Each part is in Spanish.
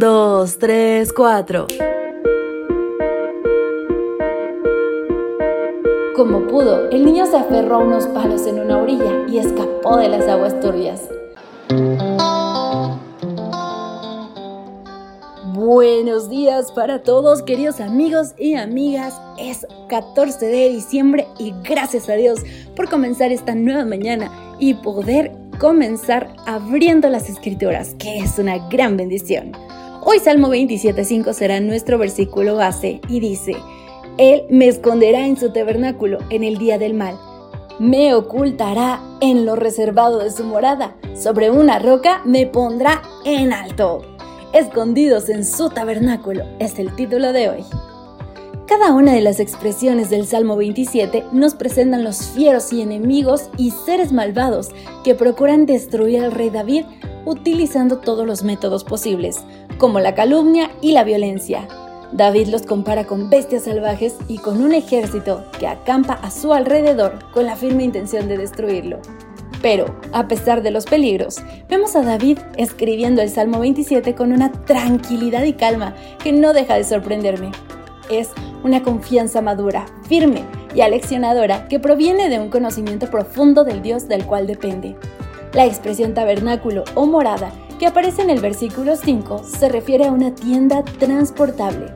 2, 3, 4. Como pudo, el niño se aferró a unos palos en una orilla y escapó de las aguas turbias. Buenos días para todos, queridos amigos y amigas. Es 14 de diciembre y gracias a Dios por comenzar esta nueva mañana y poder comenzar abriendo las escrituras, que es una gran bendición. Hoy Salmo 27.5 será nuestro versículo base y dice, Él me esconderá en su tabernáculo en el día del mal, me ocultará en lo reservado de su morada, sobre una roca me pondrá en alto. Escondidos en su tabernáculo es el título de hoy. Cada una de las expresiones del Salmo 27 nos presentan los fieros y enemigos y seres malvados que procuran destruir al rey David utilizando todos los métodos posibles, como la calumnia y la violencia. David los compara con bestias salvajes y con un ejército que acampa a su alrededor con la firme intención de destruirlo. Pero, a pesar de los peligros, vemos a David escribiendo el Salmo 27 con una tranquilidad y calma que no deja de sorprenderme. Es una confianza madura, firme y aleccionadora que proviene de un conocimiento profundo del Dios del cual depende. La expresión tabernáculo o morada que aparece en el versículo 5 se refiere a una tienda transportable.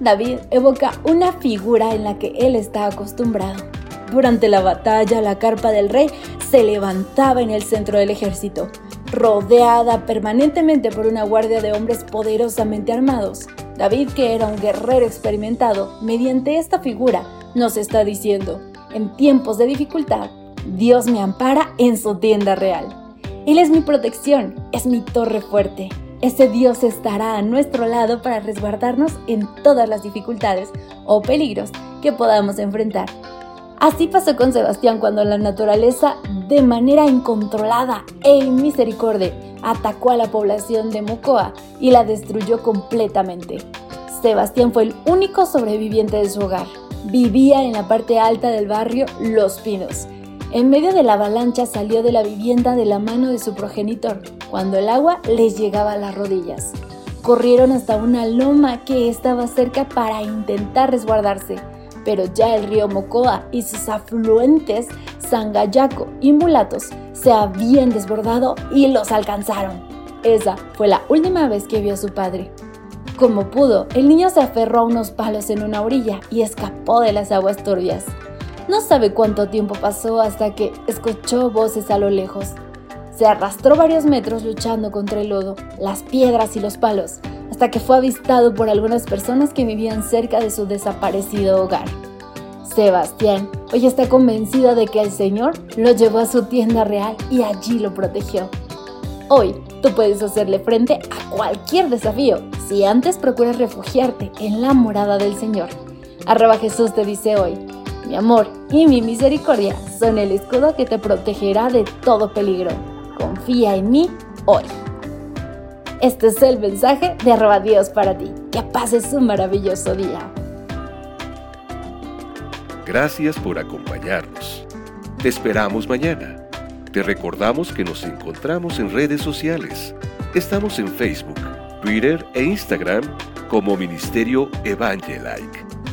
David evoca una figura en la que él está acostumbrado. Durante la batalla, la carpa del rey se levantaba en el centro del ejército, rodeada permanentemente por una guardia de hombres poderosamente armados. David, que era un guerrero experimentado, mediante esta figura nos está diciendo, en tiempos de dificultad, Dios me ampara en su tienda real. Él es mi protección, es mi torre fuerte. Ese Dios estará a nuestro lado para resguardarnos en todas las dificultades o peligros que podamos enfrentar. Así pasó con Sebastián cuando la naturaleza, de manera incontrolada e inmisericordia, atacó a la población de Mocoa y la destruyó completamente. Sebastián fue el único sobreviviente de su hogar. Vivía en la parte alta del barrio Los Pinos en medio de la avalancha salió de la vivienda de la mano de su progenitor, cuando el agua les llegaba a las rodillas. Corrieron hasta una loma que estaba cerca para intentar resguardarse, pero ya el río Mocoa y sus afluentes, Sangayaco y Mulatos, se habían desbordado y los alcanzaron. Esa fue la última vez que vio a su padre. Como pudo, el niño se aferró a unos palos en una orilla y escapó de las aguas turbias. No sabe cuánto tiempo pasó hasta que escuchó voces a lo lejos. Se arrastró varios metros luchando contra el lodo, las piedras y los palos, hasta que fue avistado por algunas personas que vivían cerca de su desaparecido hogar. Sebastián hoy está convencido de que el Señor lo llevó a su tienda real y allí lo protegió. Hoy tú puedes hacerle frente a cualquier desafío si antes procuras refugiarte en la morada del Señor. Arroba Jesús te dice hoy, amor y mi misericordia son el escudo que te protegerá de todo peligro. Confía en mí hoy. Este es el mensaje de arroba Dios para ti. Que pases un maravilloso día. Gracias por acompañarnos. Te esperamos mañana. Te recordamos que nos encontramos en redes sociales. Estamos en Facebook, Twitter e Instagram como Ministerio Evangelike